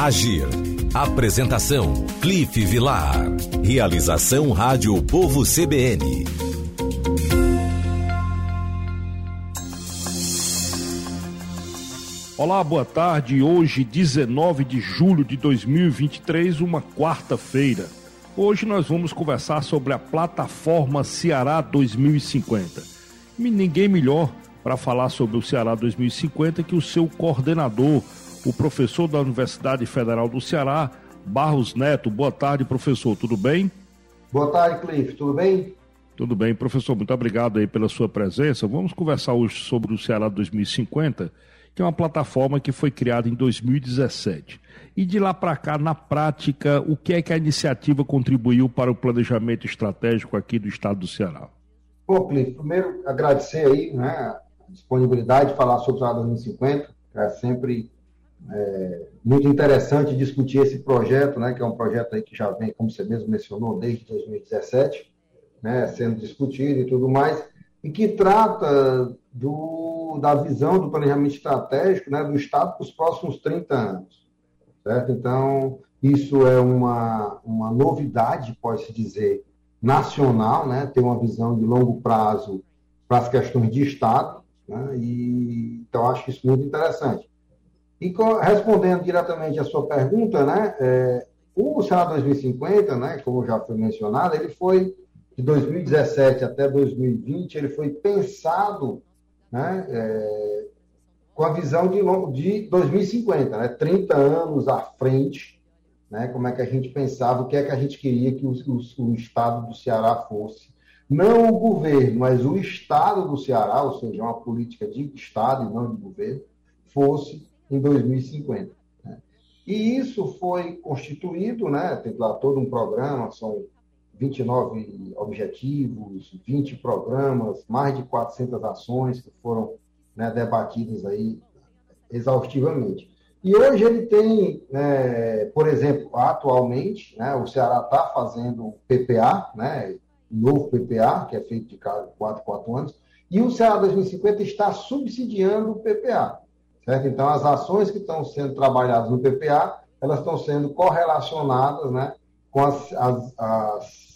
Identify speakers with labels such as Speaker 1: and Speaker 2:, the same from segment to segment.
Speaker 1: Agir. Apresentação: Cliff Vilar. Realização Rádio Povo CBN.
Speaker 2: Olá, boa tarde. Hoje, 19 de julho de 2023, uma quarta-feira. Hoje nós vamos conversar sobre a plataforma Ceará 2050. E ninguém melhor para falar sobre o Ceará 2050 que o seu coordenador, o professor da Universidade Federal do Ceará, Barros Neto. Boa tarde, professor. Tudo bem?
Speaker 3: Boa tarde, Cliff. Tudo bem?
Speaker 2: Tudo bem, professor. Muito obrigado aí pela sua presença. Vamos conversar hoje sobre o Ceará 2050 que é uma plataforma que foi criada em 2017. E de lá para cá, na prática, o que é que a iniciativa contribuiu para o planejamento estratégico aqui do estado do Ceará?
Speaker 3: Bom, Cliff, primeiro agradecer aí né, a disponibilidade de falar sobre o Ceará 2050, é sempre é, muito interessante discutir esse projeto, né, que é um projeto aí que já vem, como você mesmo mencionou, desde 2017, né, sendo discutido e tudo mais, e que trata do, da visão do planejamento estratégico né, do Estado para os próximos 30 anos. Certo? Então, isso é uma, uma novidade, pode-se dizer, nacional, né, ter uma visão de longo prazo para as questões de Estado, né, e, então acho isso muito interessante. E respondendo diretamente à sua pergunta, né, é, o Ceará 2050, né, como já foi mencionado, ele foi de 2017 até 2020, ele foi pensado né, é, com a visão de, de 2050, né, 30 anos à frente, né, como é que a gente pensava, o que é que a gente queria que o, o, o Estado do Ceará fosse. Não o governo, mas o Estado do Ceará, ou seja, uma política de Estado e não de governo, fosse em 2050. Né. E isso foi constituído, né, tem lá todo um programa, são 29 objetivos, 20 programas, mais de 400 ações que foram né, debatidas aí exaustivamente. E hoje ele tem, é, por exemplo, atualmente, né, o Ceará está fazendo PPA, né, novo PPA, que é feito de 4 em 4 anos, e o Ceará 2050 está subsidiando o PPA. Certo? Então, as ações que estão sendo trabalhadas no PPA, elas estão sendo correlacionadas né, com as, as, as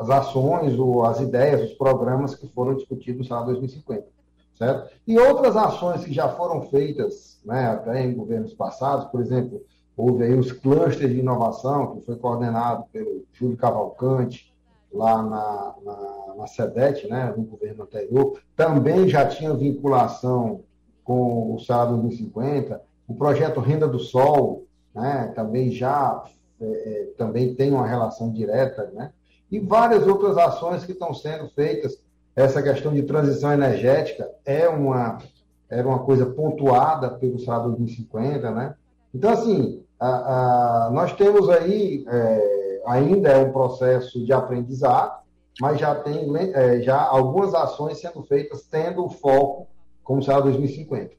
Speaker 3: as ações, ou as ideias, os programas que foram discutidos no 2050. Certo? E outras ações que já foram feitas né, até em governos passados, por exemplo, houve aí os clusters de inovação, que foi coordenado pelo Júlio Cavalcante, lá na, na, na SEDET, né, no governo anterior, também já tinha vinculação com o Salário 2050, o projeto Renda do Sol, né, também já é, é, também tem uma relação direta né, e várias outras ações que estão sendo feitas. Essa questão de transição energética é uma, era uma coisa pontuada pelo Salário 2050, né? Então, assim, a, a, nós temos aí, é, ainda é um processo de aprendizado, mas já tem é, já algumas ações sendo feitas tendo o foco como Salário 2050.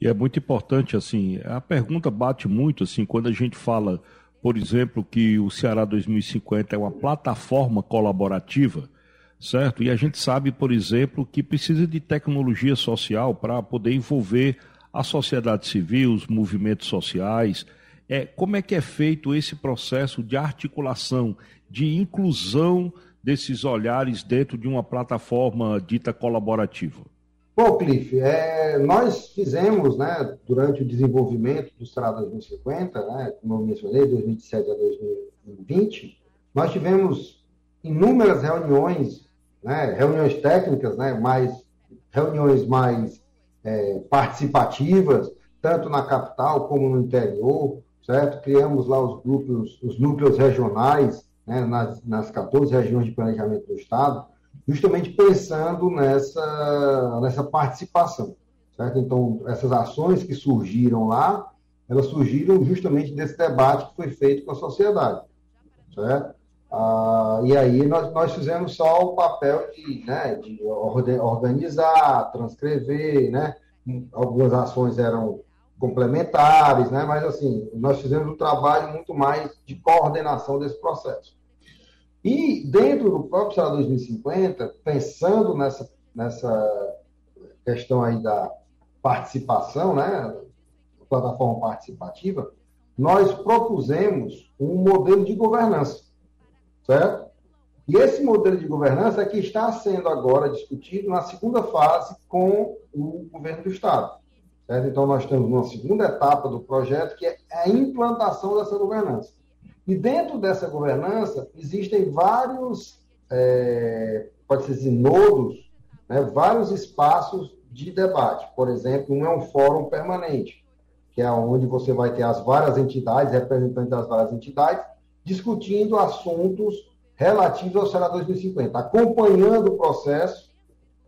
Speaker 2: E é muito importante, assim, a pergunta bate muito, assim, quando a gente fala por exemplo, que o Ceará 2050 é uma plataforma colaborativa, certo? E a gente sabe, por exemplo, que precisa de tecnologia social para poder envolver a sociedade civil, os movimentos sociais. É, como é que é feito esse processo de articulação, de inclusão desses olhares dentro de uma plataforma dita colaborativa?
Speaker 3: Bom, Cliff, é, nós fizemos, né, durante o desenvolvimento do Estrada 2050, né, como eu mencionei, 2017 a 2020, nós tivemos inúmeras reuniões, né, reuniões técnicas, né, mais, reuniões mais é, participativas, tanto na capital como no interior, certo? Criamos lá os grupos, os núcleos regionais, né, nas, nas 14 regiões de planejamento do Estado, justamente pensando nessa, nessa participação. Certo? Então, essas ações que surgiram lá elas surgiram justamente desse debate que foi feito com a sociedade, certo? Ah, e aí nós, nós fizemos só o papel de, né, de organizar, transcrever, né? Algumas ações eram complementares, né? Mas assim, nós fizemos um trabalho muito mais de coordenação desse processo. E dentro do próprio Ceará 2050, pensando nessa, nessa questão aí da participação, né? Plataforma participativa, nós propusemos um modelo de governança certo? E esse modelo de governança é que está sendo agora discutido na segunda fase com o governo do Estado. Certo? Então, nós temos uma segunda etapa do projeto, que é a implantação dessa governança. E dentro dessa governança, existem vários, é, pode ser assim, nodos, né, vários espaços de debate. Por exemplo, um é um fórum permanente, que é onde você vai ter as várias entidades, representantes das várias entidades, discutindo assuntos relativos ao Ceará 2050, acompanhando o processo,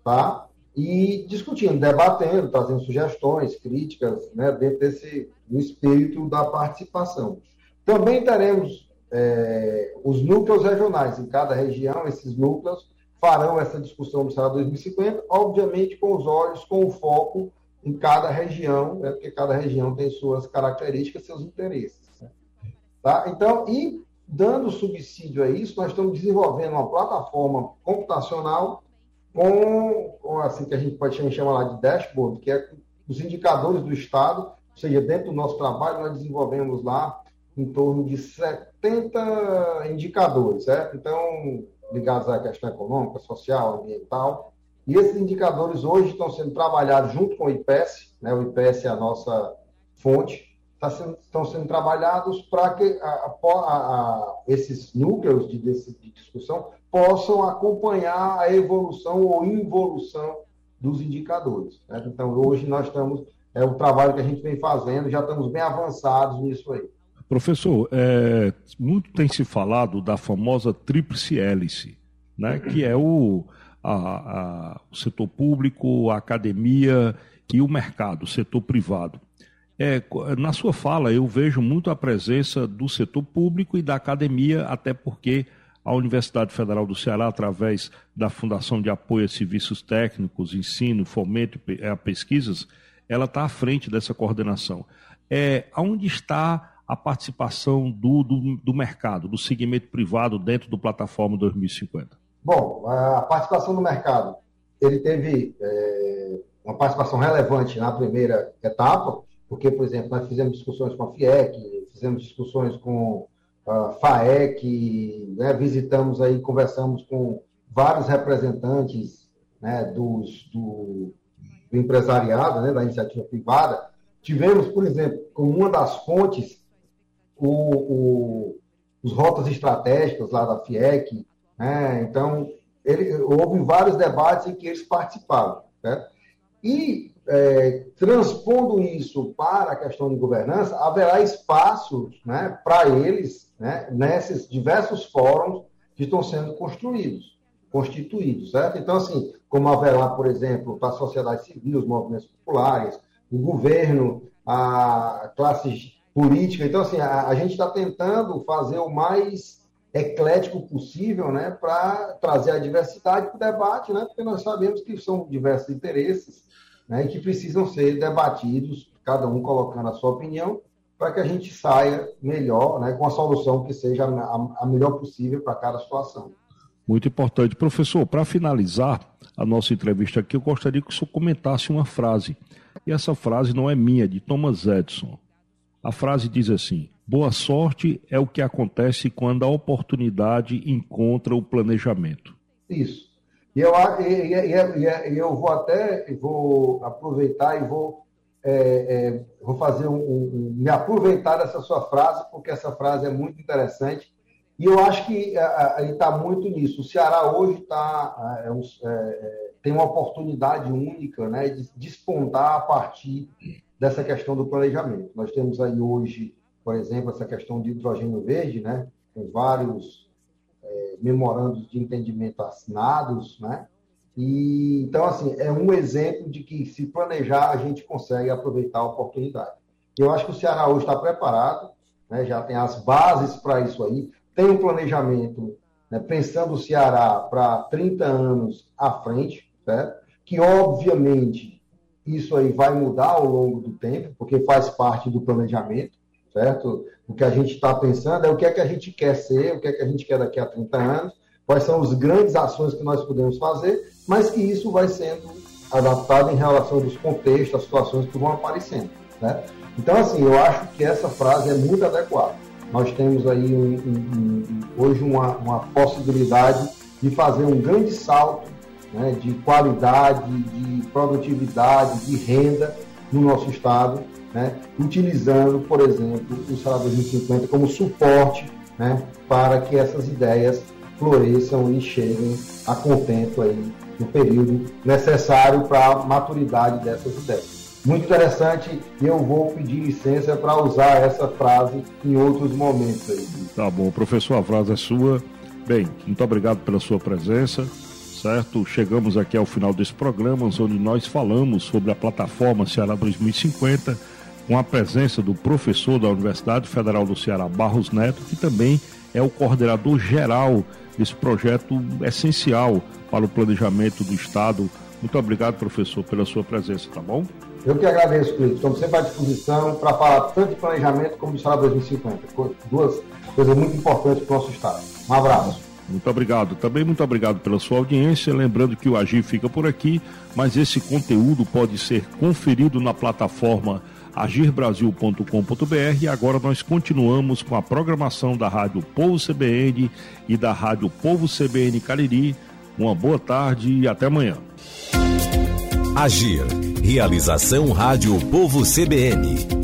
Speaker 3: tá? E discutindo, debatendo, trazendo sugestões, críticas, né, dentro desse do espírito da participação. Também teremos é, os núcleos regionais em cada região, esses núcleos farão essa discussão do Ceará 2050, obviamente com os olhos, com o foco em cada região, né, porque cada região tem suas características, seus interesses. Tá? Então, e dando subsídio a isso, nós estamos desenvolvendo uma plataforma computacional com, com assim que a gente pode chamar de dashboard, que é os indicadores do Estado, ou seja, dentro do nosso trabalho nós desenvolvemos lá em torno de 70 indicadores, certo? Então, ligados à questão econômica, social, ambiental. E esses indicadores hoje estão sendo trabalhados junto com o IPES, né? o IPES é a nossa fonte, tá sendo, estão sendo trabalhados para que a, a, a, esses núcleos de, de, discussão possam acompanhar a evolução ou involução dos indicadores. Então, hoje nós estamos, é o trabalho que a gente vem fazendo, já estamos bem avançados nisso aí.
Speaker 2: Professor, é, muito tem se falado da famosa tríplice hélice, né? que é o, a, o setor público, a academia e o mercado, o setor privado. É, na sua fala, eu vejo muito a presença do setor público e da academia, até porque a Universidade Federal do Ceará, através da Fundação de Apoio a Serviços Técnicos, Ensino, Fomento a é, Pesquisas, ela está à frente dessa coordenação. É, onde está a participação do, do, do mercado, do segmento privado dentro do Plataforma 2050?
Speaker 3: Bom, a participação do mercado, ele teve é, uma participação relevante na primeira etapa, porque, por exemplo, nós fizemos discussões com a FIEC, fizemos discussões com a FAEC, né, visitamos aí, conversamos com vários representantes né, dos, do, do, empresariado, né, da iniciativa privada. Tivemos, por exemplo, como uma das fontes, o, o, os rotas estratégicas lá da FIEC. Né, então, ele, houve vários debates em que eles participaram. Né? E é, transpondo isso para a questão de governança, haverá espaço né, para eles né, nesses diversos fóruns que estão sendo construídos, constituídos, certo? Então, assim, como haverá, por exemplo, para a sociedade civil, os movimentos populares, o governo, a classe política. Então, assim, a, a gente está tentando fazer o mais eclético possível, né, para trazer a diversidade para o debate, né, porque nós sabemos que são diversos interesses, né, que precisam ser debatidos, cada um colocando a sua opinião, para que a gente saia melhor, né, com a solução que seja a, a melhor possível para cada situação.
Speaker 2: Muito importante. Professor, para finalizar a nossa entrevista aqui, eu gostaria que o senhor comentasse uma frase. E essa frase não é minha, é de Thomas Edison. A frase diz assim: Boa sorte é o que acontece quando a oportunidade encontra o planejamento.
Speaker 3: Isso. E eu, e, eu vou até vou aproveitar e vou, é, é, vou fazer um, um, me aproveitar dessa sua frase, porque essa frase é muito interessante. E eu acho que está muito nisso. O Ceará hoje tá, é, é, tem uma oportunidade única né, de despontar a partir dessa questão do planejamento. Nós temos aí hoje, por exemplo, essa questão de hidrogênio verde, né, com vários memorandos de entendimento assinados, né? E, então, assim, é um exemplo de que se planejar, a gente consegue aproveitar a oportunidade. Eu acho que o Ceará hoje está preparado, né, já tem as bases para isso aí, tem um planejamento né, pensando o Ceará para 30 anos à frente, certo? que obviamente isso aí vai mudar ao longo do tempo, porque faz parte do planejamento, certo? O que a gente está pensando é o que é que a gente quer ser, o que é que a gente quer daqui a 30 anos, quais são as grandes ações que nós podemos fazer, mas que isso vai sendo adaptado em relação aos contextos, às situações que vão aparecendo. Né? Então, assim, eu acho que essa frase é muito adequada. Nós temos aí um, um, um, hoje uma, uma possibilidade de fazer um grande salto né, de qualidade, de produtividade, de renda no nosso Estado, né, utilizando, por exemplo, o Salário 2050 como suporte né, para que essas ideias floresçam e cheguem a contento aí no período necessário para a maturidade dessas ideias. Muito interessante e eu vou pedir licença para usar essa frase em outros momentos aí.
Speaker 2: Tá bom, professor, a frase é sua. Bem, muito obrigado pela sua presença, certo? Chegamos aqui ao final desse programa, onde nós falamos sobre a plataforma Ceará 2050, com a presença do professor da Universidade Federal do Ceará, Barros Neto, que também é o coordenador geral desse projeto essencial para o planejamento do Estado. Muito obrigado, professor, pela sua presença, tá bom?
Speaker 3: Eu que agradeço, Cleiton. Estamos sempre à disposição para falar tanto de planejamento como de Estado 2050. Duas coisas muito importantes para o nosso Estado. Um abraço.
Speaker 2: Muito obrigado. Também muito obrigado pela sua audiência. Lembrando que o Agir fica por aqui, mas esse conteúdo pode ser conferido na plataforma agirbrasil.com.br e agora nós continuamos com a programação da Rádio Povo CBN e da Rádio Povo CBN Cariri. Uma boa tarde e até amanhã.
Speaker 1: Agir. Realização Rádio Povo CBN.